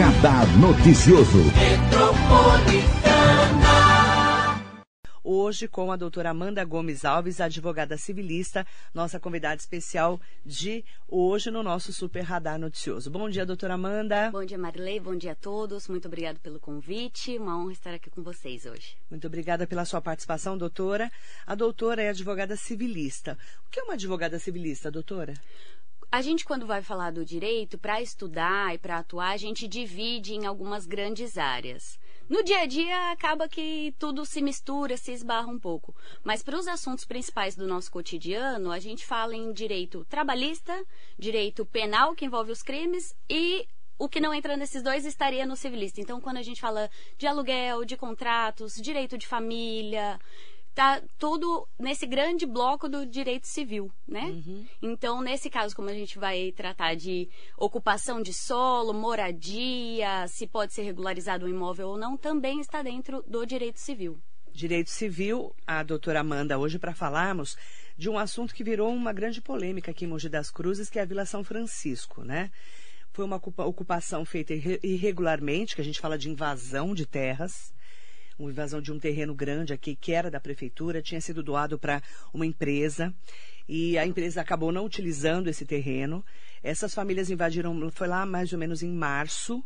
Radar Noticioso. Hoje com a doutora Amanda Gomes Alves, advogada civilista, nossa convidada especial de hoje no nosso Super Radar Noticioso. Bom dia, doutora Amanda. Bom dia, Marilei. Bom dia a todos. Muito obrigada pelo convite. Uma honra estar aqui com vocês hoje. Muito obrigada pela sua participação, doutora. A doutora é advogada civilista. O que é uma advogada civilista, doutora? A gente, quando vai falar do direito, para estudar e para atuar, a gente divide em algumas grandes áreas. No dia a dia, acaba que tudo se mistura, se esbarra um pouco. Mas para os assuntos principais do nosso cotidiano, a gente fala em direito trabalhista, direito penal, que envolve os crimes, e o que não entra nesses dois estaria no civilista. Então, quando a gente fala de aluguel, de contratos, direito de família, tá tudo nesse grande bloco do direito civil, né? Uhum. Então, nesse caso, como a gente vai tratar de ocupação de solo, moradia, se pode ser regularizado um imóvel ou não, também está dentro do direito civil. Direito civil, a doutora Amanda, hoje para falarmos de um assunto que virou uma grande polêmica aqui em Mogi das Cruzes, que é a Vila São Francisco, né? Foi uma ocupação feita irregularmente, que a gente fala de invasão de terras, uma invasão de um terreno grande aqui, que era da prefeitura, tinha sido doado para uma empresa e a empresa acabou não utilizando esse terreno. Essas famílias invadiram, foi lá mais ou menos em março,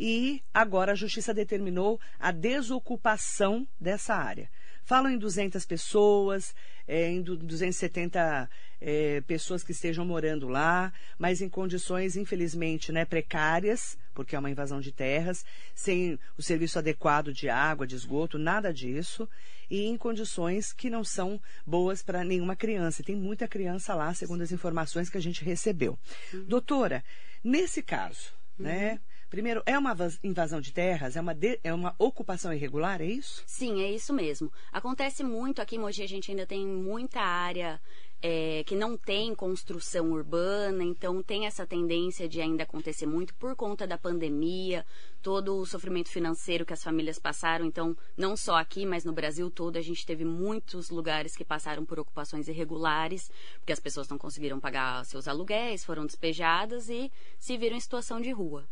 e agora a justiça determinou a desocupação dessa área. Falam em 200 pessoas, é, em 270 é, pessoas que estejam morando lá, mas em condições, infelizmente, né, precárias, porque é uma invasão de terras, sem o serviço adequado de água, de esgoto, nada disso, e em condições que não são boas para nenhuma criança. E tem muita criança lá, segundo as informações que a gente recebeu. Uhum. Doutora, nesse caso, uhum. né? Primeiro, é uma invasão de terras? É uma, de, é uma ocupação irregular, é isso? Sim, é isso mesmo. Acontece muito aqui em Mogi, a gente ainda tem muita área é, que não tem construção urbana, então tem essa tendência de ainda acontecer muito por conta da pandemia, todo o sofrimento financeiro que as famílias passaram. Então, não só aqui, mas no Brasil todo, a gente teve muitos lugares que passaram por ocupações irregulares, porque as pessoas não conseguiram pagar seus aluguéis, foram despejadas e se viram em situação de rua.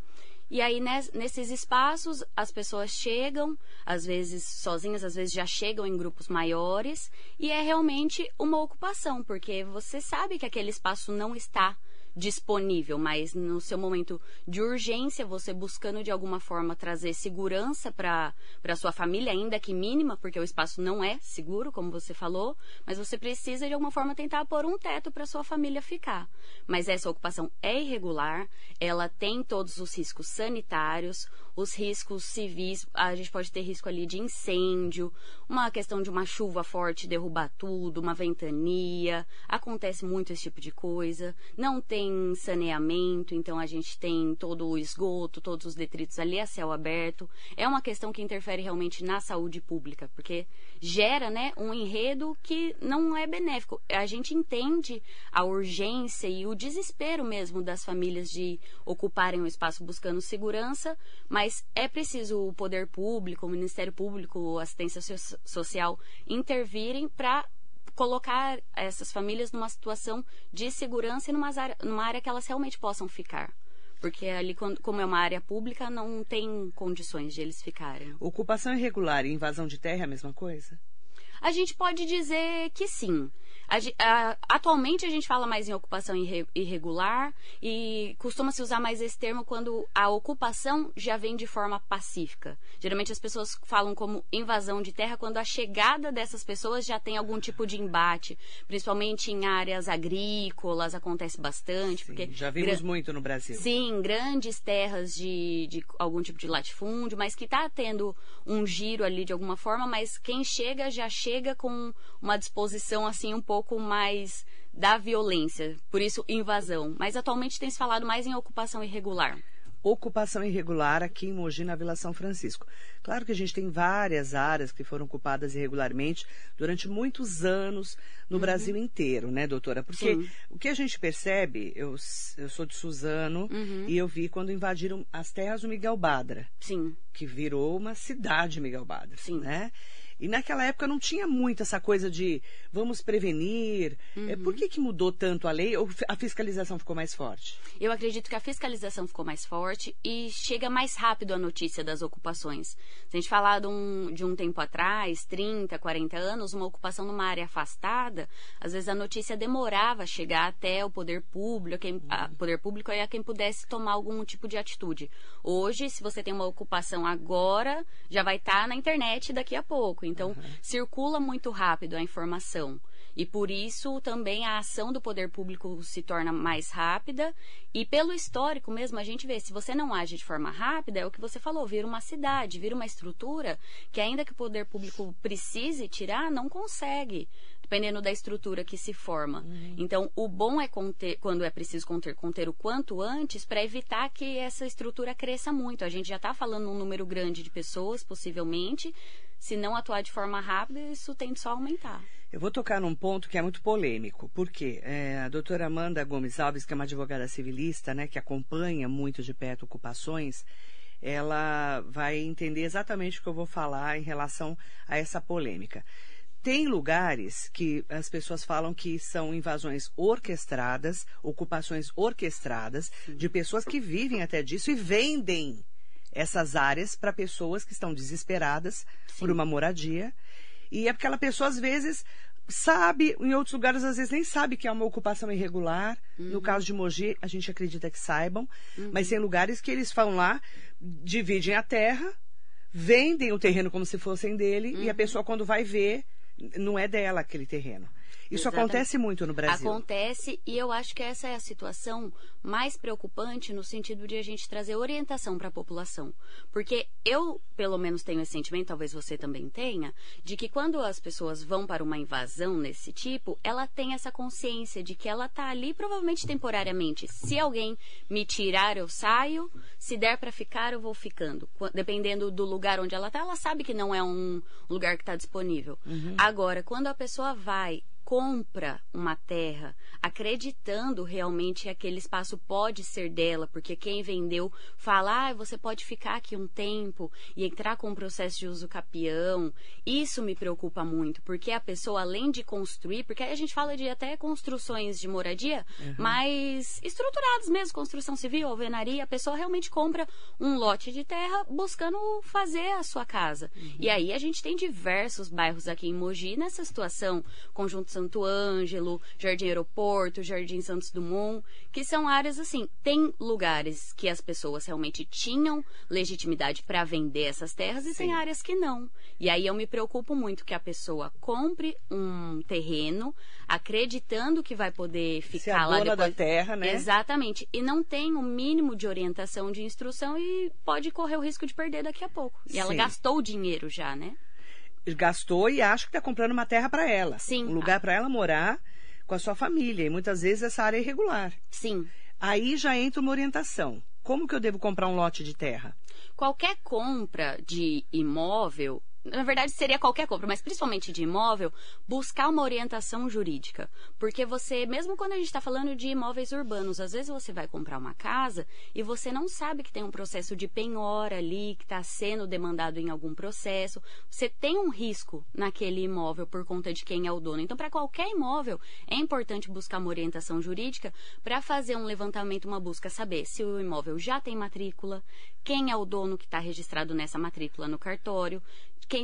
E aí, nesses espaços, as pessoas chegam, às vezes sozinhas, às vezes já chegam em grupos maiores, e é realmente uma ocupação, porque você sabe que aquele espaço não está disponível, mas no seu momento de urgência, você buscando de alguma forma trazer segurança para a sua família, ainda que mínima, porque o espaço não é seguro, como você falou, mas você precisa de alguma forma tentar pôr um teto para sua família ficar. Mas essa ocupação é irregular, ela tem todos os riscos sanitários, os riscos civis, a gente pode ter risco ali de incêndio, uma questão de uma chuva forte derrubar tudo, uma ventania, acontece muito esse tipo de coisa. Não tem saneamento, então a gente tem todo o esgoto, todos os detritos ali a céu aberto. É uma questão que interfere realmente na saúde pública, porque gera, né, um enredo que não é benéfico. A gente entende a urgência e o desespero mesmo das famílias de ocuparem o espaço buscando segurança, mas mas é preciso o poder público, o Ministério Público, a assistência social intervirem para colocar essas famílias numa situação de segurança e numa área, numa área que elas realmente possam ficar. Porque ali, como é uma área pública, não tem condições de eles ficarem. Ocupação irregular e invasão de terra é a mesma coisa? A gente pode dizer que sim. A, a, atualmente a gente fala mais em ocupação irre, irregular e costuma se usar mais esse termo quando a ocupação já vem de forma pacífica. Geralmente as pessoas falam como invasão de terra quando a chegada dessas pessoas já tem algum tipo de embate, principalmente em áreas agrícolas acontece bastante. Sim, porque já vimos muito no Brasil. Sim, grandes terras de, de algum tipo de latifúndio, mas que está tendo um giro ali de alguma forma, mas quem chega já chega com uma disposição assim um pouco pouco mais da violência, por isso invasão. Mas atualmente tem se falado mais em ocupação irregular. Ocupação irregular aqui em Mogi, na Vila São Francisco. Claro que a gente tem várias áreas que foram ocupadas irregularmente durante muitos anos no uhum. Brasil inteiro, né, doutora? Porque Sim. o que a gente percebe, eu, eu sou de Suzano uhum. e eu vi quando invadiram as terras do Miguel Badra. Sim. Que virou uma cidade Miguel Badra. Sim. Né? E naquela época não tinha muito essa coisa de vamos prevenir. Uhum. Por que, que mudou tanto a lei ou a fiscalização ficou mais forte? Eu acredito que a fiscalização ficou mais forte e chega mais rápido a notícia das ocupações. Se a gente falar de um, de um tempo atrás, 30, 40 anos, uma ocupação numa área afastada, às vezes a notícia demorava a chegar até o poder público, quem, a, uhum. poder público é quem pudesse tomar algum tipo de atitude. Hoje, se você tem uma ocupação agora, já vai estar tá na internet daqui a pouco. Então, uhum. circula muito rápido a informação. E por isso também a ação do poder público se torna mais rápida. E pelo histórico mesmo, a gente vê, se você não age de forma rápida, é o que você falou, vira uma cidade, vira uma estrutura que ainda que o poder público precise tirar, não consegue dependendo da estrutura que se forma. Uhum. Então, o bom é conter, quando é preciso conter, conter o quanto antes para evitar que essa estrutura cresça muito. A gente já está falando um número grande de pessoas, possivelmente. Se não atuar de forma rápida, isso tende só a aumentar. Eu vou tocar num ponto que é muito polêmico, porque é, a doutora Amanda Gomes Alves, que é uma advogada civilista, né, que acompanha muito de perto ocupações, ela vai entender exatamente o que eu vou falar em relação a essa polêmica. Tem lugares que as pessoas falam que são invasões orquestradas, ocupações orquestradas, Sim. de pessoas que vivem até disso e vendem essas áreas para pessoas que estão desesperadas Sim. por uma moradia. E é aquela pessoa, às vezes, sabe, em outros lugares, às vezes, nem sabe que é uma ocupação irregular. Uhum. No caso de Mogi, a gente acredita que saibam. Uhum. Mas tem lugares que eles vão lá, dividem a terra, vendem o terreno como se fossem dele, uhum. e a uhum. pessoa, quando vai ver, não é dela aquele terreno. Isso Exatamente. acontece muito no Brasil. Acontece e eu acho que essa é a situação mais preocupante no sentido de a gente trazer orientação para a população. Porque eu, pelo menos, tenho esse sentimento, talvez você também tenha, de que quando as pessoas vão para uma invasão nesse tipo, ela tem essa consciência de que ela está ali provavelmente temporariamente. Se alguém me tirar, eu saio. Se der para ficar, eu vou ficando. Dependendo do lugar onde ela está, ela sabe que não é um lugar que está disponível. Uhum. Agora, quando a pessoa vai compra uma terra acreditando realmente que aquele espaço pode ser dela, porque quem vendeu fala, ah, você pode ficar aqui um tempo e entrar com o processo de uso capião. Isso me preocupa muito, porque a pessoa, além de construir, porque a gente fala de até construções de moradia, uhum. mas estruturadas mesmo, construção civil, alvenaria, a pessoa realmente compra um lote de terra buscando fazer a sua casa. Uhum. E aí a gente tem diversos bairros aqui em Mogi nessa situação, conjunto Santo Ângelo, Jardim Aeroporto, Jardim Santos Dumont, que são áreas assim. Tem lugares que as pessoas realmente tinham legitimidade para vender essas terras e Sim. tem áreas que não. E aí eu me preocupo muito que a pessoa compre um terreno acreditando que vai poder ficar Se a lá dona depois. da terra, né? Exatamente. E não tem o um mínimo de orientação de instrução e pode correr o risco de perder daqui a pouco. E Sim. ela gastou o dinheiro já, né? Gastou e acha que está comprando uma terra para ela. Sim. Um lugar para ela morar com a sua família. E muitas vezes essa área é irregular. Sim. Aí já entra uma orientação. Como que eu devo comprar um lote de terra? Qualquer compra de imóvel na verdade seria qualquer compra, mas principalmente de imóvel, buscar uma orientação jurídica. Porque você, mesmo quando a gente está falando de imóveis urbanos, às vezes você vai comprar uma casa e você não sabe que tem um processo de penhora ali, que está sendo demandado em algum processo. Você tem um risco naquele imóvel por conta de quem é o dono. Então, para qualquer imóvel, é importante buscar uma orientação jurídica para fazer um levantamento, uma busca, saber se o imóvel já tem matrícula, quem é o dono que está registrado nessa matrícula no cartório,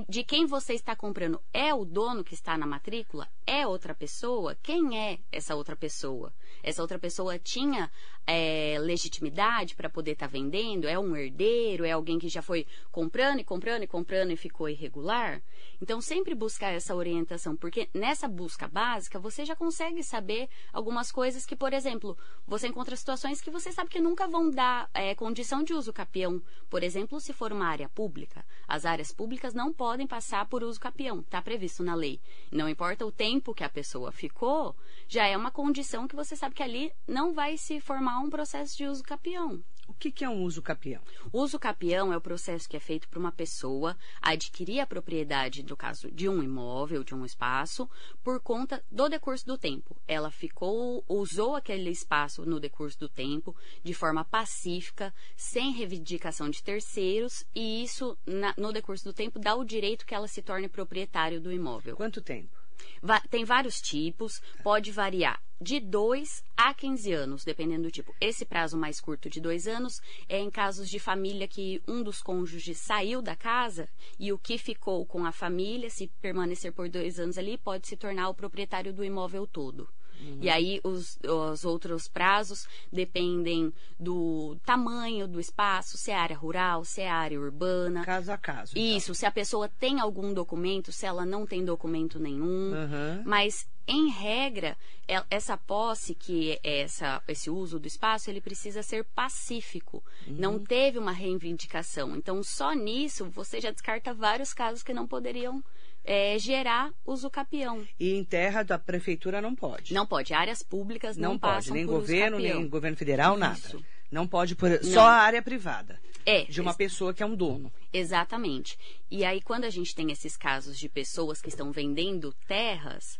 de quem você está comprando é o dono que está na matrícula? É outra pessoa? Quem é essa outra pessoa? Essa outra pessoa tinha é, legitimidade para poder estar tá vendendo? É um herdeiro? É alguém que já foi comprando e comprando e comprando e ficou irregular? Então, sempre buscar essa orientação, porque nessa busca básica você já consegue saber algumas coisas que, por exemplo, você encontra situações que você sabe que nunca vão dar é, condição de uso capião. Por exemplo, se for uma área pública, as áreas públicas não podem passar por uso capião, está previsto na lei. Não importa o tempo que a pessoa ficou, já é uma condição que você sabe que ali não vai se formar um processo de uso capião. O que, que é um uso capião? O uso capião é o processo que é feito para uma pessoa adquirir a propriedade, no caso, de um imóvel, de um espaço, por conta do decurso do tempo. Ela ficou, usou aquele espaço no decurso do tempo de forma pacífica, sem reivindicação de terceiros, e isso, na, no decurso do tempo, dá o direito que ela se torne proprietário do imóvel. Quanto tempo? Va tem vários tipos, pode variar de 2 a 15 anos, dependendo do tipo. Esse prazo mais curto de dois anos é em casos de família que um dos cônjuges saiu da casa e o que ficou com a família, se permanecer por dois anos ali, pode se tornar o proprietário do imóvel todo. Uhum. E aí os, os outros prazos dependem do tamanho do espaço, se é área rural, se é área urbana. Caso a caso. Então. Isso, se a pessoa tem algum documento, se ela não tem documento nenhum. Uhum. Mas em regra, é, essa posse, que é essa, esse uso do espaço, ele precisa ser pacífico. Uhum. Não teve uma reivindicação. Então, só nisso, você já descarta vários casos que não poderiam é, gerar uso capião. E em terra da prefeitura não pode? Não pode. Áreas públicas não, não pode, nem governo, nem governo federal, Isso. nada. Não pode por... Não. só a área privada. É. De uma pessoa que é um dono. Exatamente. E aí, quando a gente tem esses casos de pessoas que estão vendendo terras,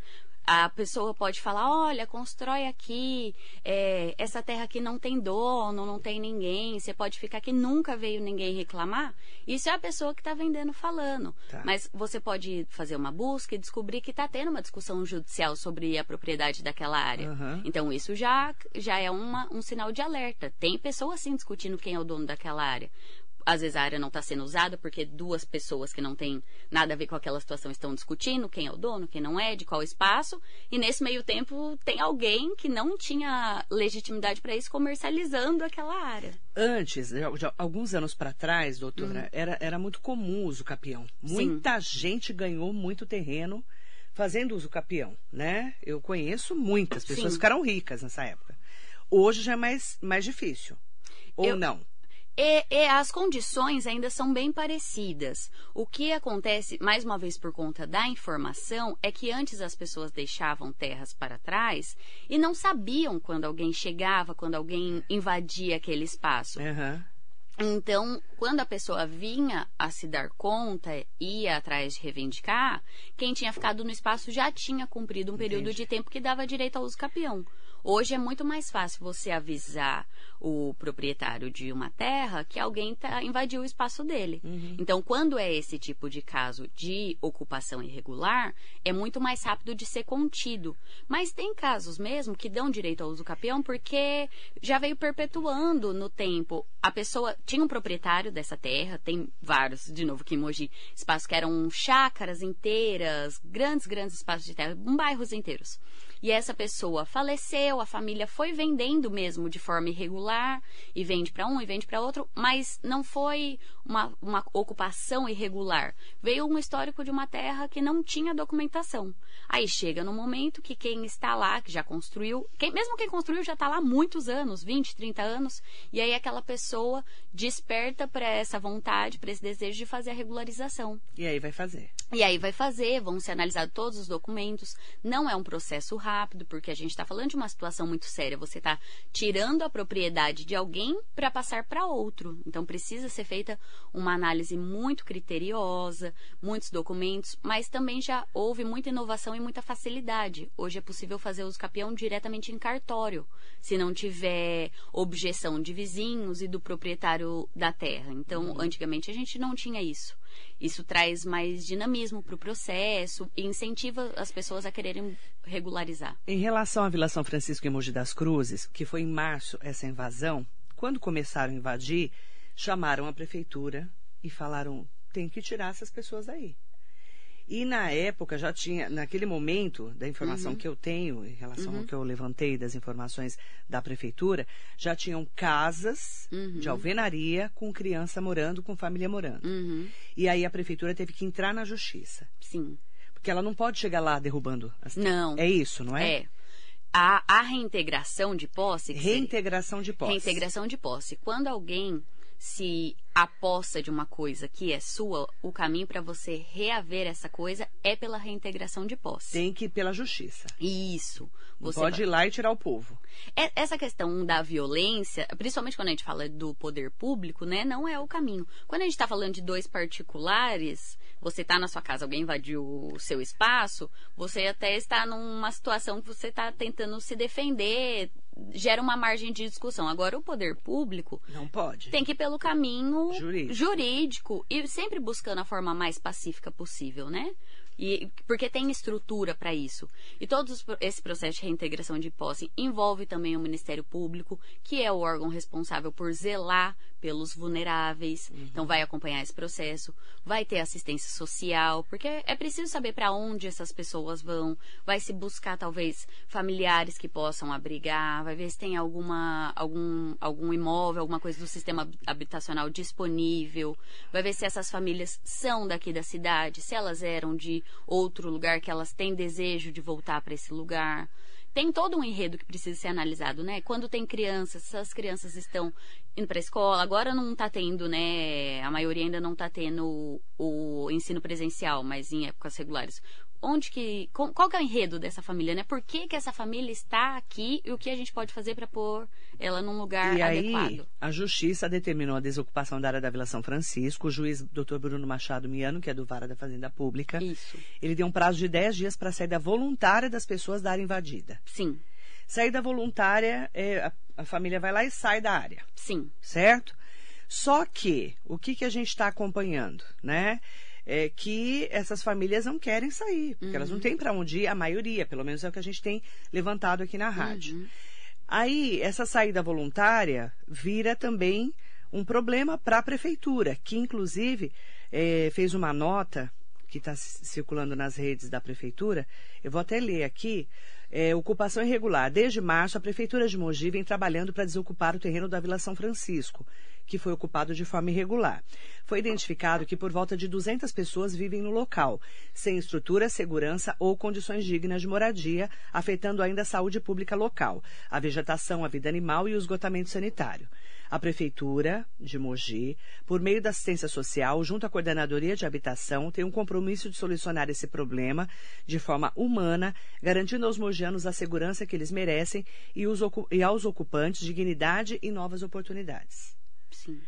a pessoa pode falar, olha, constrói aqui, é, essa terra aqui não tem dono, não tem ninguém, você pode ficar aqui, nunca veio ninguém reclamar. Isso é a pessoa que está vendendo falando. Tá. Mas você pode fazer uma busca e descobrir que está tendo uma discussão judicial sobre a propriedade daquela área. Uhum. Então isso já, já é uma, um sinal de alerta. Tem pessoas assim discutindo quem é o dono daquela área às vezes a área não está sendo usada porque duas pessoas que não têm nada a ver com aquela situação estão discutindo quem é o dono, quem não é, de qual espaço, e nesse meio tempo tem alguém que não tinha legitimidade para isso comercializando aquela área. Antes, alguns anos para trás, doutora, uhum. era, era muito comum o uso capião. Muita Sim. gente ganhou muito terreno fazendo uso capião, né? Eu conheço muitas pessoas Sim. ficaram ricas nessa época. Hoje já é mais, mais difícil. Ou Eu... não? E, e, as condições ainda são bem parecidas. O que acontece, mais uma vez por conta da informação, é que antes as pessoas deixavam terras para trás e não sabiam quando alguém chegava, quando alguém invadia aquele espaço. Uhum. Então, quando a pessoa vinha a se dar conta, ia atrás de reivindicar, quem tinha ficado no espaço já tinha cumprido um período Entendi. de tempo que dava direito ao uso capião. Hoje é muito mais fácil você avisar o proprietário de uma terra que alguém tá, invadiu o espaço dele. Uhum. Então, quando é esse tipo de caso de ocupação irregular, é muito mais rápido de ser contido. Mas tem casos mesmo que dão direito ao uso capião porque já veio perpetuando no tempo. A pessoa tinha um proprietário dessa terra, tem vários, de novo, que em Mogi, espaços que eram chácaras inteiras, grandes, grandes espaços de terra, bairros inteiros e essa pessoa faleceu, a família foi vendendo mesmo de forma irregular e vende para um e vende para outro, mas não foi uma, uma ocupação irregular. Veio um histórico de uma terra que não tinha documentação. Aí chega no momento que quem está lá, que já construiu, quem, mesmo quem construiu já está lá há muitos anos, 20, 30 anos, e aí aquela pessoa desperta para essa vontade, para esse desejo de fazer a regularização. E aí vai fazer. E aí vai fazer, vão ser analisados todos os documentos. Não é um processo rápido, porque a gente está falando de uma situação muito séria. Você está tirando a propriedade de alguém para passar para outro. Então precisa ser feita uma análise muito criteriosa, muitos documentos, mas também já houve muita inovação e muita facilidade. Hoje é possível fazer uso capião diretamente em cartório, se não tiver objeção de vizinhos e do proprietário da terra. Então, uhum. antigamente a gente não tinha isso. Isso traz mais dinamismo para o processo e incentiva as pessoas a quererem regularizar. Em relação à Vila São Francisco e Mogi das Cruzes, que foi em março essa invasão, quando começaram a invadir, chamaram a prefeitura e falaram: tem que tirar essas pessoas daí. E na época já tinha, naquele momento da informação uhum. que eu tenho, em relação uhum. ao que eu levantei das informações da prefeitura, já tinham casas uhum. de alvenaria com criança morando, com família morando. Uhum. E aí a prefeitura teve que entrar na justiça. Sim. Porque ela não pode chegar lá derrubando as Não. É isso, não é? É. A, a reintegração de posse. Reintegração de posse. Reintegração de posse. Quando alguém se a posse de uma coisa que é sua, o caminho para você reaver essa coisa é pela reintegração de posse. Tem que ir pela justiça. Isso. Você pode vai... ir lá e tirar o povo. É, essa questão da violência, principalmente quando a gente fala do poder público, né, não é o caminho. Quando a gente está falando de dois particulares, você está na sua casa, alguém invadiu o seu espaço, você até está numa situação que você está tentando se defender, gera uma margem de discussão. Agora, o poder público. Não pode. Tem que ir pelo caminho jurídico, jurídico e sempre buscando a forma mais pacífica possível, né? E, porque tem estrutura para isso. E todo esse processo de reintegração de posse envolve também o Ministério Público, que é o órgão responsável por zelar pelos vulneráveis. Uhum. Então vai acompanhar esse processo, vai ter assistência social, porque é preciso saber para onde essas pessoas vão, vai se buscar talvez familiares que possam abrigar, vai ver se tem alguma algum algum imóvel, alguma coisa do sistema habitacional disponível, vai ver se essas famílias são daqui da cidade, se elas eram de outro lugar que elas têm desejo de voltar para esse lugar. Tem todo um enredo que precisa ser analisado, né? Quando tem crianças, essas crianças estão indo para a escola, agora não está tendo, né? A maioria ainda não está tendo o ensino presencial, mas em épocas regulares onde que qual que é o enredo dessa família, né? Por que, que essa família está aqui e o que a gente pode fazer para pôr ela num lugar e adequado? Aí, a justiça determinou a desocupação da área da Vila São Francisco. O juiz Dr. Bruno Machado Miano, que é do Vara da Fazenda Pública, Isso. ele deu um prazo de 10 dias para a saída voluntária das pessoas da área invadida. Sim. Saída voluntária, é, a, a família vai lá e sai da área. Sim. Certo? Só que, o que, que a gente está acompanhando, né? É, que essas famílias não querem sair, porque uhum. elas não uhum. têm para onde ir, a maioria, pelo menos é o que a gente tem levantado aqui na rádio. Uhum. Aí, essa saída voluntária vira também um problema para a prefeitura, que inclusive é, fez uma nota que está circulando nas redes da prefeitura. Eu vou até ler aqui. É, ocupação irregular. Desde março, a Prefeitura de Mogi vem trabalhando para desocupar o terreno da Vila São Francisco que foi ocupado de forma irregular. Foi identificado que por volta de 200 pessoas vivem no local, sem estrutura, segurança ou condições dignas de moradia, afetando ainda a saúde pública local, a vegetação, a vida animal e o esgotamento sanitário. A Prefeitura de Mogi, por meio da assistência social, junto à Coordenadoria de Habitação, tem um compromisso de solucionar esse problema de forma humana, garantindo aos mogianos a segurança que eles merecem e, e aos ocupantes dignidade e novas oportunidades. Sim.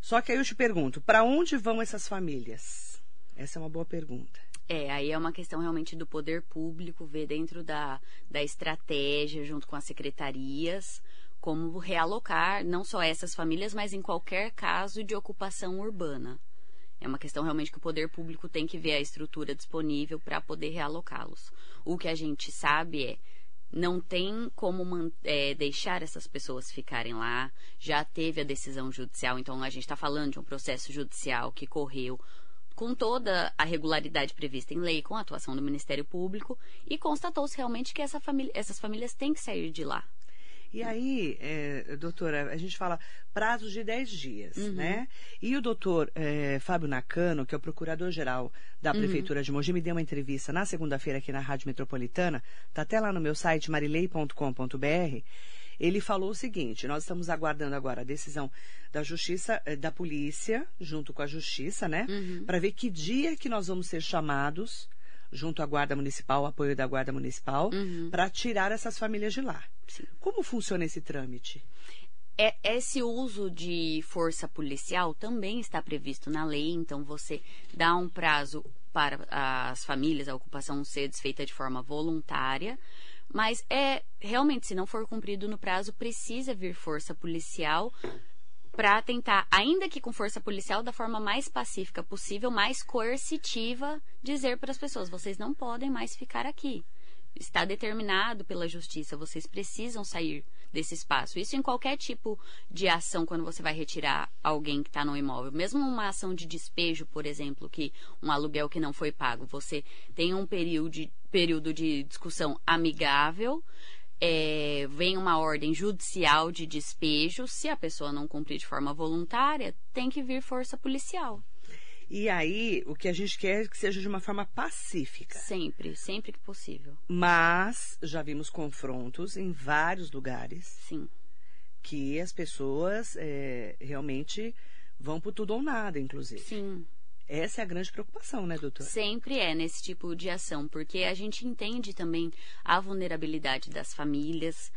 Só que aí eu te pergunto, para onde vão essas famílias? Essa é uma boa pergunta. É, aí é uma questão realmente do poder público ver dentro da, da estratégia, junto com as secretarias, como realocar não só essas famílias, mas em qualquer caso de ocupação urbana. É uma questão realmente que o poder público tem que ver a estrutura disponível para poder realocá-los. O que a gente sabe é não tem como é, deixar essas pessoas ficarem lá. Já teve a decisão judicial, então a gente está falando de um processo judicial que correu com toda a regularidade prevista em lei, com a atuação do Ministério Público, e constatou-se realmente que essa família, essas famílias têm que sair de lá. E aí, é, doutora, a gente fala prazos de 10 dias, uhum. né? E o doutor é, Fábio Nakano, que é o procurador-geral da uhum. Prefeitura de Mogi, me deu uma entrevista na segunda-feira aqui na Rádio Metropolitana, tá até lá no meu site, marilei.com.br, ele falou o seguinte: nós estamos aguardando agora a decisão da justiça, é, da polícia, junto com a justiça, né? Uhum. Para ver que dia que nós vamos ser chamados junto à Guarda Municipal, apoio da Guarda Municipal, uhum. para tirar essas famílias de lá. Sim. Como funciona esse trâmite? É, esse uso de força policial também está previsto na lei, então você dá um prazo para as famílias, a ocupação ser desfeita de forma voluntária, mas é realmente, se não for cumprido no prazo, precisa vir força policial para tentar, ainda que com força policial, da forma mais pacífica possível, mais coercitiva, dizer para as pessoas: vocês não podem mais ficar aqui. Está determinado pela justiça, vocês precisam sair desse espaço. Isso em qualquer tipo de ação quando você vai retirar alguém que está no imóvel. Mesmo uma ação de despejo, por exemplo, que um aluguel que não foi pago, você tem um período de, período de discussão amigável é, vem uma ordem judicial de despejo, se a pessoa não cumprir de forma voluntária, tem que vir força policial. E aí, o que a gente quer é que seja de uma forma pacífica. Sempre, sempre que possível. Mas já vimos confrontos em vários lugares. Sim. que as pessoas é, realmente vão por tudo ou nada, inclusive. Sim. Essa é a grande preocupação, né, doutor? Sempre é nesse tipo de ação, porque a gente entende também a vulnerabilidade das famílias,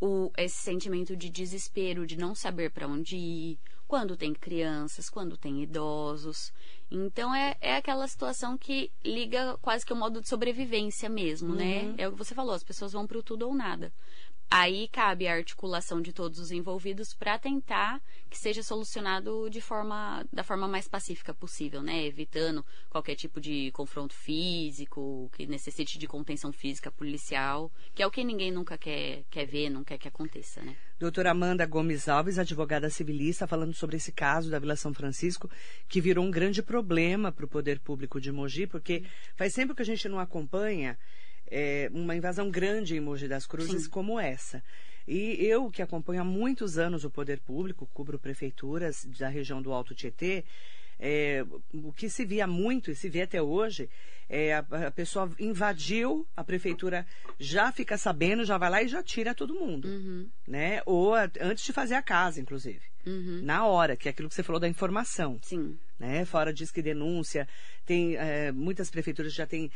o, esse sentimento de desespero, de não saber para onde ir, quando tem crianças, quando tem idosos. Então é, é aquela situação que liga quase que o modo de sobrevivência mesmo, né? Uhum. É o que você falou, as pessoas vão para o tudo ou nada. Aí cabe a articulação de todos os envolvidos para tentar que seja solucionado de forma da forma mais pacífica possível, né? Evitando qualquer tipo de confronto físico, que necessite de contenção física policial, que é o que ninguém nunca quer, quer ver, não quer que aconteça, né? Doutora Amanda Gomes Alves, advogada civilista, falando sobre esse caso da Vila São Francisco, que virou um grande problema para o poder público de Mogi, porque faz tempo que a gente não acompanha é, uma invasão grande em Mogi das Cruzes Sim. como essa. E eu, que acompanho há muitos anos o poder público, cubro prefeituras da região do Alto Tietê, é, o que se via muito e se vê até hoje é a, a pessoa invadiu a prefeitura já fica sabendo já vai lá e já tira todo mundo Uhum, né ou a- antes de fazer a casa inclusive uhum. na hora que é aquilo que você falou da informação Sim, né? Fora diz que denúncia, tem é, muitas prefeituras já têm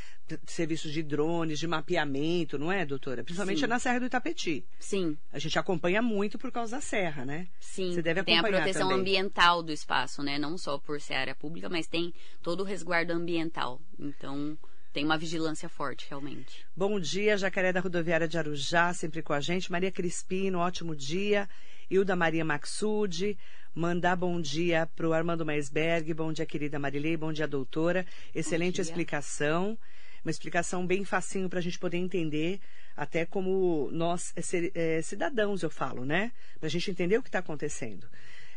serviços de drones, de mapeamento, não é, doutora? Principalmente Sim. na Serra do Itapetí. sim, A gente acompanha muito por causa da serra, né? sim. Você deve tem a acompanhar proteção também. ambiental do espaço, né? Não só por ser área pública, mas tem todo o resguardo ambiental. Então, tem uma vigilância forte, realmente. Bom dia, Jacaré da Rodoviária de Arujá, sempre com a gente. Maria Crispino, ótimo dia. Hilda Maria Maxud, mandar bom dia para o Armando Maisberg. Bom dia, querida Marilei. Bom dia, doutora. Excelente dia. explicação. Uma explicação bem facinho para a gente poder entender, até como nós, é, cidadãos, eu falo, né? Para a gente entender o que está acontecendo.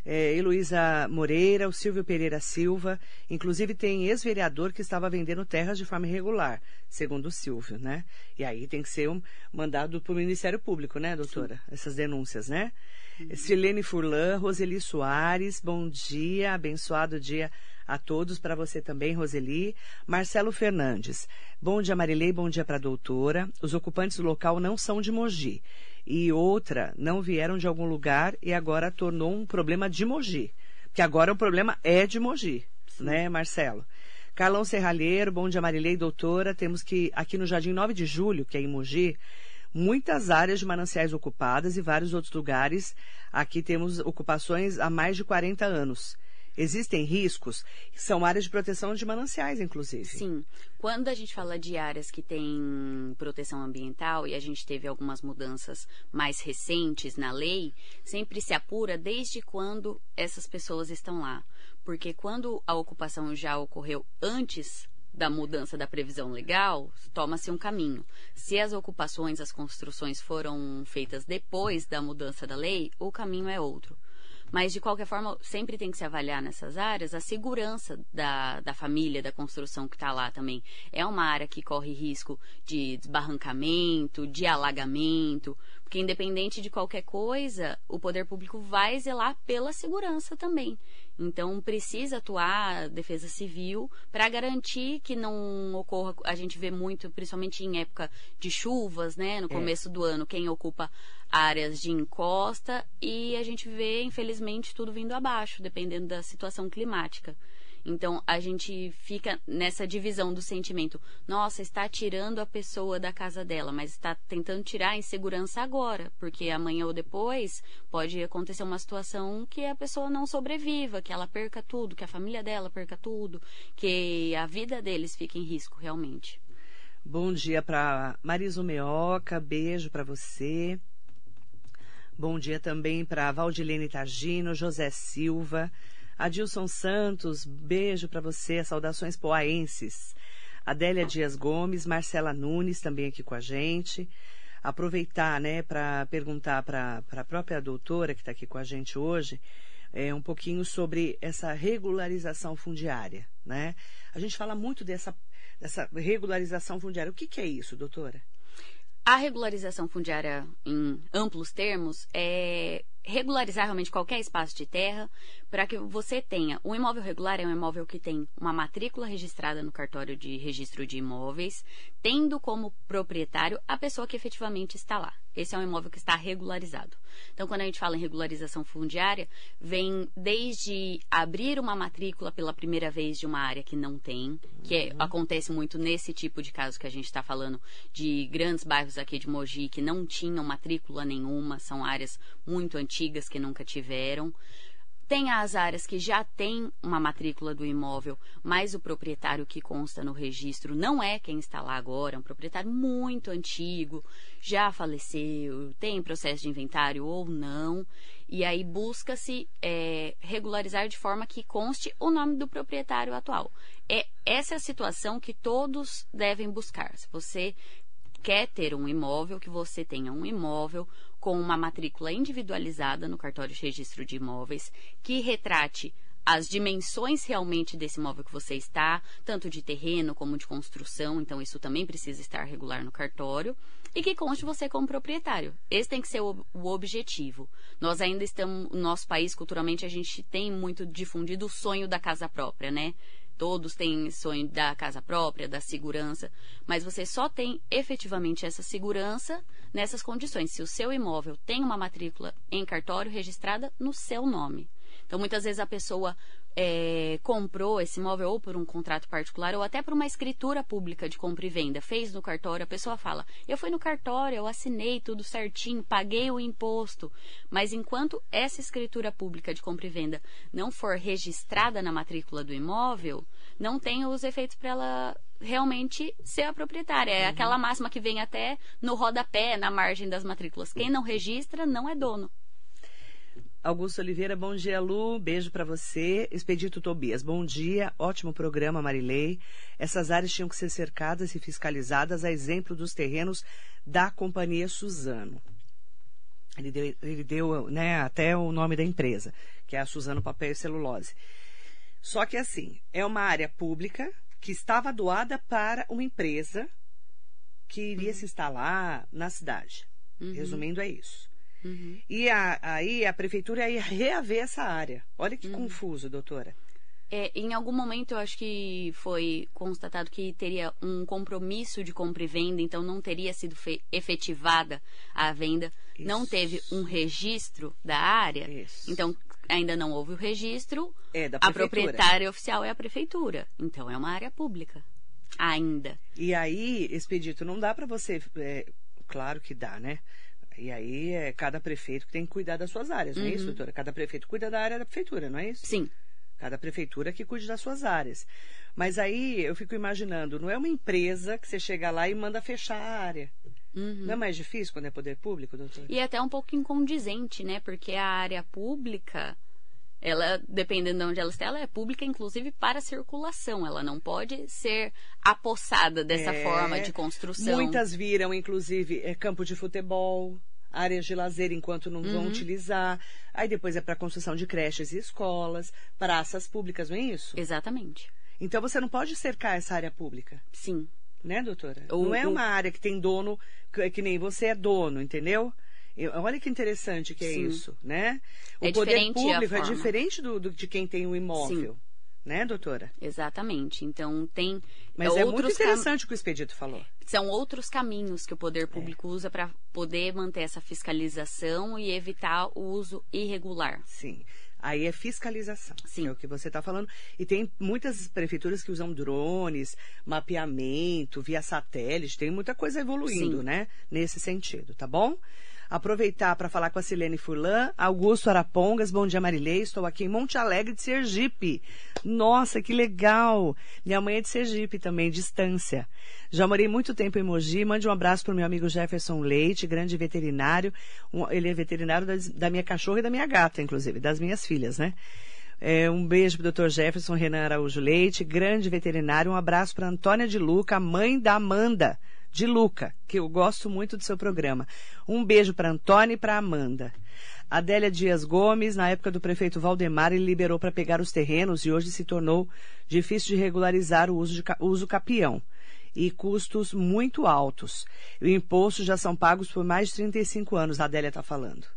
É, Heloísa Moreira, o Silvio Pereira Silva, inclusive tem ex-vereador que estava vendendo terras de forma irregular, segundo o Silvio, né? E aí tem que ser um, mandado para o Ministério Público, né, doutora? Essas denúncias, né? Silene Furlan, Roseli Soares, bom dia, abençoado dia a todos, para você também, Roseli. Marcelo Fernandes, bom dia, Marilei, bom dia para a doutora. Os ocupantes do local não são de Mogi. E outra, não vieram de algum lugar e agora tornou um problema de Mogi. Porque agora o problema é de Mogi, né, Marcelo? Carlão Serralheiro, bom dia, Marilei, doutora. Temos que, aqui no Jardim 9 de Julho, que é em Mogi, muitas áreas de mananciais ocupadas e vários outros lugares. Aqui temos ocupações há mais de 40 anos. Existem riscos, são áreas de proteção de mananciais, inclusive. Sim. Quando a gente fala de áreas que têm proteção ambiental e a gente teve algumas mudanças mais recentes na lei, sempre se apura desde quando essas pessoas estão lá. Porque quando a ocupação já ocorreu antes da mudança da previsão legal, toma-se um caminho. Se as ocupações, as construções foram feitas depois da mudança da lei, o caminho é outro. Mas, de qualquer forma, sempre tem que se avaliar nessas áreas a segurança da, da família, da construção que está lá também. É uma área que corre risco de desbarrancamento, de alagamento, porque, independente de qualquer coisa, o poder público vai zelar pela segurança também. Então, precisa atuar a defesa civil para garantir que não ocorra. A gente vê muito, principalmente em época de chuvas, né? No começo do ano, quem ocupa áreas de encosta e a gente vê, infelizmente, tudo vindo abaixo, dependendo da situação climática. Então, a gente fica nessa divisão do sentimento. Nossa, está tirando a pessoa da casa dela, mas está tentando tirar a insegurança agora, porque amanhã ou depois pode acontecer uma situação que a pessoa não sobreviva, que ela perca tudo, que a família dela perca tudo, que a vida deles fique em risco, realmente. Bom dia para Mariso Meoca, beijo para você. Bom dia também para Valdilene Tagino, José Silva, Adilson Santos, beijo para você, saudações poaenses. Adélia Dias Gomes, Marcela Nunes também aqui com a gente. Aproveitar, né, para perguntar para a própria doutora que está aqui com a gente hoje, é, um pouquinho sobre essa regularização fundiária, né? A gente fala muito dessa, dessa regularização fundiária. O que, que é isso, doutora? A regularização fundiária, em amplos termos, é regularizar realmente qualquer espaço de terra para que você tenha. Um imóvel regular é um imóvel que tem uma matrícula registrada no cartório de registro de imóveis, tendo como proprietário a pessoa que efetivamente está lá. Esse é um imóvel que está regularizado. Então, quando a gente fala em regularização fundiária, vem desde abrir uma matrícula pela primeira vez de uma área que não tem, que é, acontece muito nesse tipo de caso que a gente está falando, de grandes bairros aqui de Mogi que não tinham matrícula nenhuma, são áreas muito antigas que nunca tiveram. Tem as áreas que já têm uma matrícula do imóvel, mas o proprietário que consta no registro não é quem está lá agora, é um proprietário muito antigo, já faleceu, tem processo de inventário ou não, e aí busca-se é, regularizar de forma que conste o nome do proprietário atual. É essa é a situação que todos devem buscar. Se você quer ter um imóvel, que você tenha um imóvel com uma matrícula individualizada no cartório de registro de imóveis, que retrate as dimensões realmente desse imóvel que você está, tanto de terreno como de construção, então isso também precisa estar regular no cartório, e que conste você como proprietário. Esse tem que ser o, objetivo. Nós ainda estamos, no nosso país, culturalmente, a gente tem muito difundido o sonho da casa própria, né? Todos têm sonho da casa própria, da segurança, mas você só tem efetivamente essa segurança nessas condições. Se o seu imóvel tem uma matrícula em cartório registrada no seu nome. Então, muitas vezes a pessoa é, comprou esse imóvel ou por um contrato particular ou até por uma escritura pública de compra e venda, fez no cartório, a pessoa fala: Eu fui no cartório, eu assinei tudo certinho, paguei o imposto. Mas enquanto essa escritura pública de compra e venda não for registrada na matrícula do imóvel, não tem os efeitos para ela realmente ser a proprietária. É uhum. aquela máxima que vem até no rodapé, na margem das matrículas. Quem não registra não é dono. Augusto Oliveira, bom dia, Lu. Beijo para você. Expedito Tobias, bom dia. Ótimo programa, Marilei. Essas áreas tinham que ser cercadas e fiscalizadas, a exemplo dos terrenos da Companhia Suzano. Ele deu, ele deu né, até o nome da empresa, que é a Suzano Papel e Celulose. Só que assim, é uma área pública que estava doada para uma empresa que iria uhum. se instalar na cidade. Uhum. Resumindo, é isso. Uhum. E a, aí a prefeitura ia reaver essa área. Olha que uhum. confuso, doutora. É, em algum momento eu acho que foi constatado que teria um compromisso de compra e venda, então não teria sido efetivada a venda, Isso. não teve um registro da área, Isso. então ainda não houve o registro. É da prefeitura. A proprietária oficial é a prefeitura, então é uma área pública ainda. E aí, Expedito, não dá para você, é, claro que dá, né? E aí é cada prefeito que tem que cuidar das suas áreas, não é isso, uhum. doutora? Cada prefeito cuida da área da prefeitura, não é isso? Sim. Cada prefeitura que cuide das suas áreas. Mas aí eu fico imaginando, não é uma empresa que você chega lá e manda fechar a área. Uhum. Não é mais difícil quando é poder público, doutor? E é até um pouco incondizente, né? Porque a área pública, ela, dependendo de onde ela está, ela é pública, inclusive, para circulação. Ela não pode ser apossada dessa é, forma de construção. Muitas viram, inclusive, é, campo de futebol, áreas de lazer enquanto não uhum. vão utilizar. Aí depois é para construção de creches e escolas, praças públicas, não é isso? Exatamente. Então você não pode cercar essa área pública. Sim. Né, doutora? O, não é uma área que tem dono, que, que nem você é dono, entendeu? Olha que interessante que é Sim. isso, né? O é poder público é diferente do, do, de quem tem um imóvel. Sim. Né, doutora? Exatamente. Então, tem. Mas é muito interessante cam... o que o expedito falou. São outros caminhos que o poder público é. usa para poder manter essa fiscalização e evitar o uso irregular. Sim. Aí é fiscalização, Sim. é o que você está falando. E tem muitas prefeituras que usam drones, mapeamento, via satélite, tem muita coisa evoluindo, Sim. né? Nesse sentido, tá bom? Aproveitar para falar com a Silene Furlan, Augusto Arapongas, bom dia Marilei, estou aqui em Monte Alegre de Sergipe. Nossa, que legal! Minha mãe é de Sergipe também, distância. Já morei muito tempo em Mogi, mande um abraço para o meu amigo Jefferson Leite, grande veterinário. Ele é veterinário da, da minha cachorra e da minha gata, inclusive, das minhas filhas, né? É, um beijo para o Dr. Jefferson Renan Araújo Leite, grande veterinário. Um abraço para Antônia de Luca, mãe da Amanda de Luca, que eu gosto muito do seu programa. Um beijo para Antônia e para Amanda. Adélia Dias Gomes, na época do prefeito Valdemar, ele liberou para pegar os terrenos e hoje se tornou difícil de regularizar o uso, de, uso capião e custos muito altos. O imposto já são pagos por mais de 35 anos, a Adélia está falando.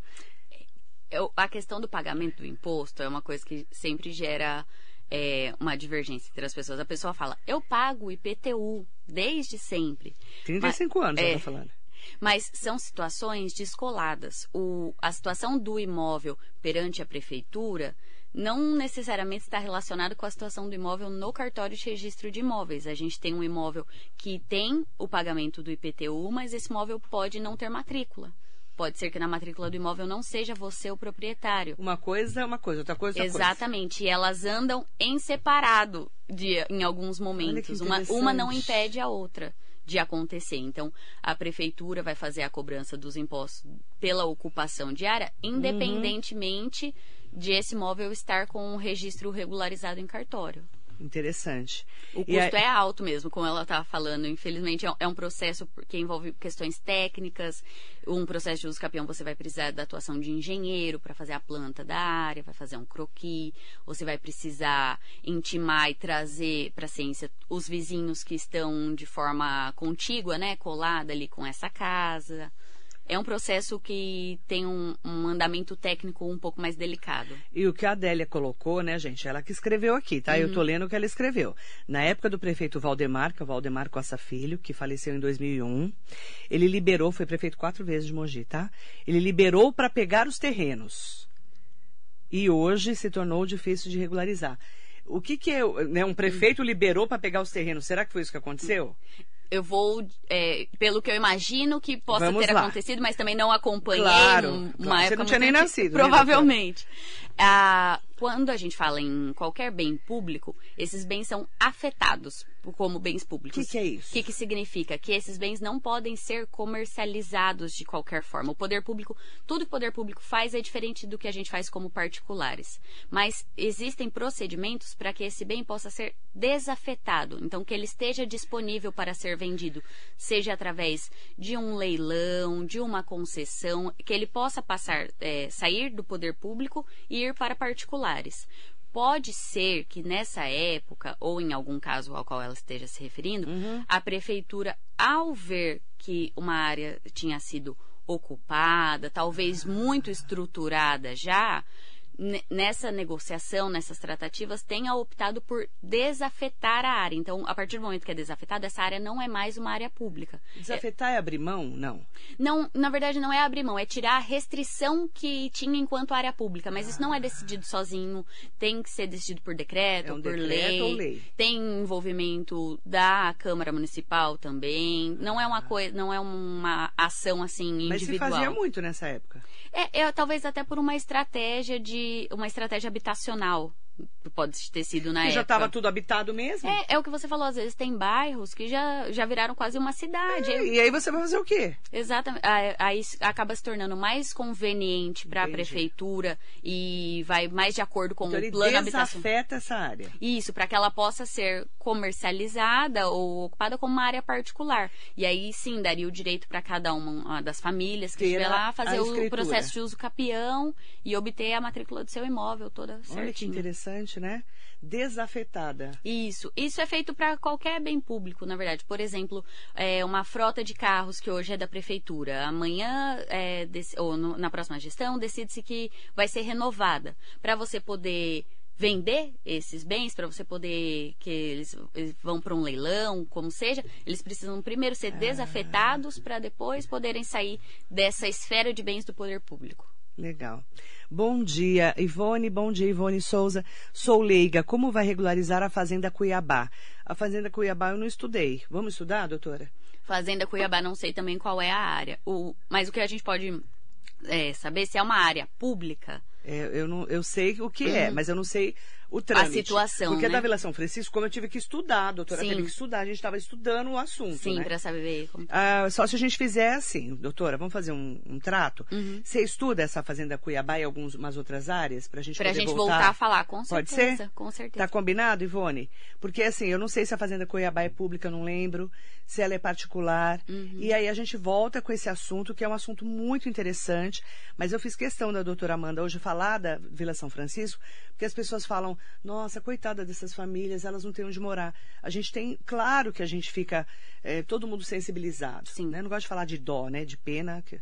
Eu, a questão do pagamento do imposto é uma coisa que sempre gera é, uma divergência entre as pessoas. A pessoa fala, eu pago IPTU desde sempre. 35 Mas, anos é, ela está falando. Mas são situações descoladas. O, a situação do imóvel perante a prefeitura não necessariamente está relacionado com a situação do imóvel no cartório de registro de imóveis. A gente tem um imóvel que tem o pagamento do IPTU, mas esse imóvel pode não ter matrícula. Pode ser que na matrícula do imóvel não seja você o proprietário. Uma coisa é uma coisa, outra coisa é outra Exatamente. Coisa. E elas andam em separado de, em alguns momentos. Uma, uma não impede a outra de acontecer. Então, a prefeitura vai fazer a cobrança dos impostos pela ocupação diária, uhum. independentemente uhum de esse imóvel estar com um registro regularizado em cartório. Interessante. O custo a... é alto mesmo, como ela estava falando. Infelizmente, é, é um processo que envolve questões técnicas. Um processo de uso capião, você vai precisar da atuação de engenheiro para fazer a planta da área, vai fazer um croquis. Você vai precisar intimar e trazer para a ciência os vizinhos que estão de forma contígua, né, colada ali com essa casa é um processo que tem um, um, andamento técnico um pouco mais delicado. E o que a Adélia colocou, né, gente? Ela que escreveu aqui, tá? Uhum. Eu tô lendo o que ela escreveu. Na época do prefeito Valdemar, que é o Valdemar Costa Filho, que faleceu em 2001, ele liberou, foi prefeito quatro vezes de Mogi, tá? Ele liberou para pegar os terrenos. E hoje se tornou difícil de regularizar. O que, que é, né, um prefeito liberou para pegar os terrenos? Será que foi isso que aconteceu? Eu vou, é, pelo que eu imagino que possa Vamos ter lá. acontecido, mas também não acompanhei claro, uma claro. época Você não tinha nem nascido. Né, provavelmente. Né, ah, quando a gente fala em qualquer bem público, esses bens são afetados como bens públicos. O que, que, é isso? O que, que significa? Que esses bens não podem ser comercializados de qualquer forma. O poder público, tudo que o poder público faz é diferente do que a gente faz como particulares. Mas existem procedimentos para que esse bem possa ser desafetado. Então, que ele esteja disponível para ser vendido, seja através de um leilão, de uma concessão, que ele possa passar, é, sair do poder público e ir para particulares. Pode ser que nessa época, ou em algum caso ao qual ela esteja se referindo, uhum. a prefeitura, ao ver que uma área tinha sido ocupada, talvez muito estruturada já, nessa negociação, nessas tratativas, tenha optado por desafetar a área. Então, a partir do momento que é desafetada, essa área não é mais uma área pública. Desafetar é, é abrir mão? Não. Não, na verdade, não é abrir mão, é tirar a restrição que tinha enquanto área pública. Mas ah. isso não é decidido sozinho, tem que ser decidido por decreto, é um por decreto lei. Ou lei. Tem envolvimento da Câmara Municipal também. Não é uma ah. coisa, não é uma ação assim individual. Mas se fazia muito nessa época. É, é talvez até por uma estratégia de uma estratégia habitacional pode ter sido na e época. já estava tudo habitado mesmo? É, é o que você falou, às vezes tem bairros que já, já viraram quase uma cidade. É, e aí você vai fazer o quê? Exatamente. Aí acaba se tornando mais conveniente para a prefeitura e vai mais de acordo com então, o plano habitacional. afeta essa área. Isso, para que ela possa ser comercializada ou ocupada como uma área particular. E aí sim daria o direito para cada uma das famílias que estiver lá fazer o processo de uso capião e obter a matrícula do seu imóvel toda certinha. Olha que interessante, né? Desafetada. Isso. Isso é feito para qualquer bem público, na verdade. Por exemplo, é, uma frota de carros que hoje é da prefeitura. Amanhã, é, ou no, na próxima gestão, decide-se que vai ser renovada. Para você poder vender esses bens, para você poder que eles, eles vão para um leilão, como seja, eles precisam primeiro ser ah. desafetados para depois poderem sair dessa esfera de bens do poder público. Legal. Bom dia, Ivone. Bom dia, Ivone Souza. Sou leiga. Como vai regularizar a Fazenda Cuiabá? A Fazenda Cuiabá eu não estudei. Vamos estudar, doutora? Fazenda Cuiabá, não sei também qual é a área. O, mas o que a gente pode é, saber se é uma área pública. É, eu, não, eu sei o que é, uhum. é, mas eu não sei o trâmite. A situação, Porque né? da Vila São Francisco, como eu tive que estudar, a doutora Sim. teve que estudar, a gente estava estudando o assunto, Sim, né? para saber como... Ah, só se a gente fizer assim, doutora, vamos fazer um, um trato. Uhum. Você estuda essa Fazenda Cuiabá e algumas outras áreas para a gente pra poder gente voltar? voltar a falar, com Pode certeza. ser? Com certeza. Tá combinado, Ivone? Porque assim, eu não sei se a Fazenda Cuiabá é pública, eu não lembro, se ela é particular. Uhum. E aí a gente volta com esse assunto, que é um assunto muito interessante, mas eu fiz questão da doutora Amanda hoje falar da Vila São Francisco, porque as pessoas falam, nossa, coitada, dessas famílias, elas não têm onde morar. A gente tem, claro que a gente fica é, todo mundo sensibilizado. Sim. Né? Eu não gosto de falar de dó, né? De pena. Que,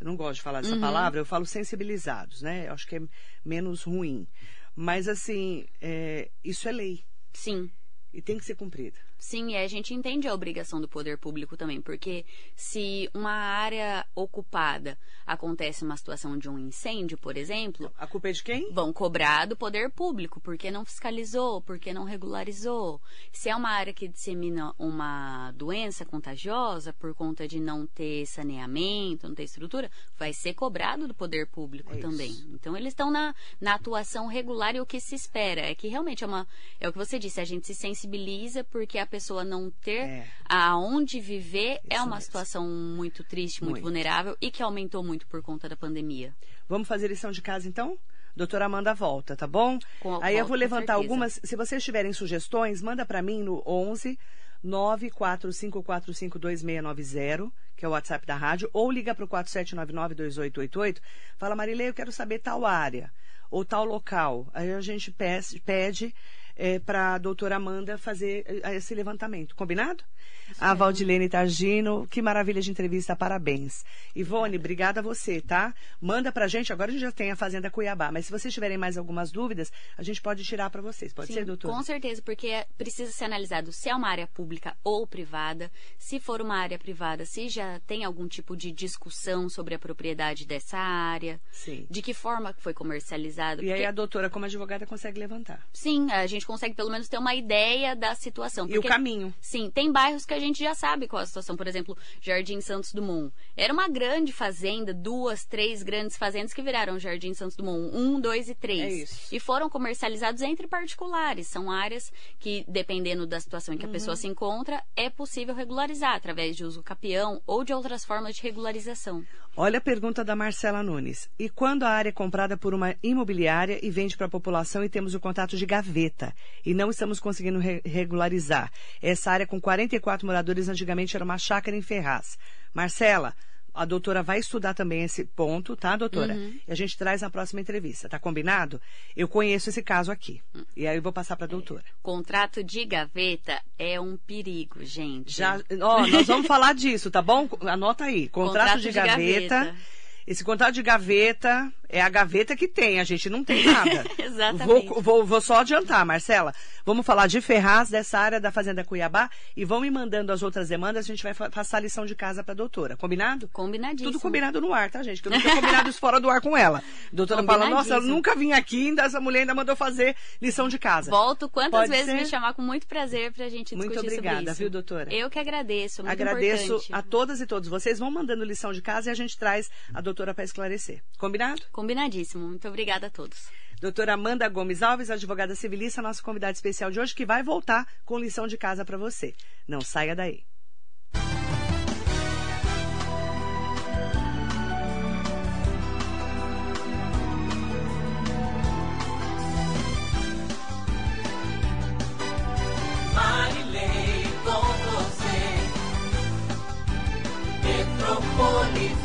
eu não gosto de falar dessa uhum. palavra, eu falo sensibilizados, né? Eu acho que é menos ruim. Mas, assim, é, isso é lei. Sim. E tem que ser cumprida. Sim, e a gente entende a obrigação do poder público também, porque se uma área ocupada acontece uma situação de um incêndio, por exemplo. A culpa é de quem? Vão cobrar do poder público, porque não fiscalizou, porque não regularizou. Se é uma área que dissemina uma doença contagiosa por conta de não ter saneamento, não ter estrutura, vai ser cobrado do poder público É também. isso. Então eles estão na, na atuação regular e o que se espera é que realmente é uma. É o que você disse, a gente se sensibiliza porque a pessoa não ter É. aonde viver é Isso uma mesmo. situação muito triste, muito, Muito. vulnerável e que aumentou muito por conta da pandemia. Vamos fazer lição de casa então? Doutora Amanda volta, tá bom? Com- Aí eu vou levantar algumas. Se vocês tiverem sugestões, manda para mim no 11 945452690, que é o WhatsApp da rádio, ou liga para o 47992888. Fala, Marilei, eu quero saber tal área ou tal local. Aí a gente pes- pede para a doutora Amanda fazer eh, esse levantamento. Combinado? A Valdilene Targino, que maravilha de entrevista, parabéns. Ivone, obrigada a você, tá? Manda pra gente, agora a gente já tem a Fazenda Cuiabá, mas se vocês tiverem mais algumas dúvidas, a gente pode tirar para vocês. Pode Sim, ser, doutora? Com certeza, porque é- precisa ser analisado se é uma área pública ou privada. Se for uma área privada, se já tem algum tipo de discussão sobre a propriedade dessa área, Sim. de que forma foi comercializado. E aí porque- a doutora, como advogada, consegue levantar. Sim, a gente consegue pelo menos ter uma ideia da situação. E o caminho. Sim, tem bairros que a gente já sabe qual é a situação. Por exemplo, Jardim Santos Dumont. Era uma grande fazenda, duas, três grandes fazendas que viraram Jardim Santos Dumont. Um, dois e três. É isso. E foram comercializados entre particulares. São áreas que, dependendo da situação em que a Uhum. pessoa se encontra, é possível regularizar através de uso capião ou de outras formas de regularização. Olha a pergunta da Marcela Nunes. E quando a área é comprada por uma imobiliária e vende para a população e temos o contato de gaveta e não estamos conseguindo re- regularizar? Essa área com 44 moradores antigamente era uma chácara em Ferraz. Marcela, a doutora vai estudar também esse ponto, tá, doutora? E a gente traz na próxima entrevista, tá combinado? Eu conheço esse caso aqui. E aí eu vou passar para a doutora. Contrato de gaveta é um perigo, gente. Já, ó, nós vamos falar disso, tá bom? Anota aí. Contrato, Contrato de, de gaveta. gaveta. Esse contrato de gaveta é a gaveta que tem, a gente não tem nada. Exatamente. Vou, vou, vou só adiantar, Marcela. Vamos falar de Ferraz, dessa área da Fazenda Cuiabá, e vão me mandando as outras demandas, a gente vai fa- passar a lição de casa para a doutora. Combinado? Combinadíssimo. Tudo combinado no ar, tá, gente? Que eu não tinha combinado isso fora do ar com ela. A doutora fala, nossa, eu nunca vim aqui, ainda essa mulher ainda mandou fazer lição de casa. Volto quantas Pode vezes ser? me chamar com muito prazer pra gente Muito discutir obrigada, sobre isso. viu, doutora? Eu que agradeço, muito Agradeço importante. a todas e todos. Vocês vão mandando lição de casa e a gente traz a doutora para esclarecer. Combinado? Combinadíssimo. Muito obrigada a todos. Doutora Amanda Gomes Alves, advogada civilista, nossa convidada especial de hoje, que vai voltar com lição de casa para você. Não saia daí. Marilei com você. Metrópole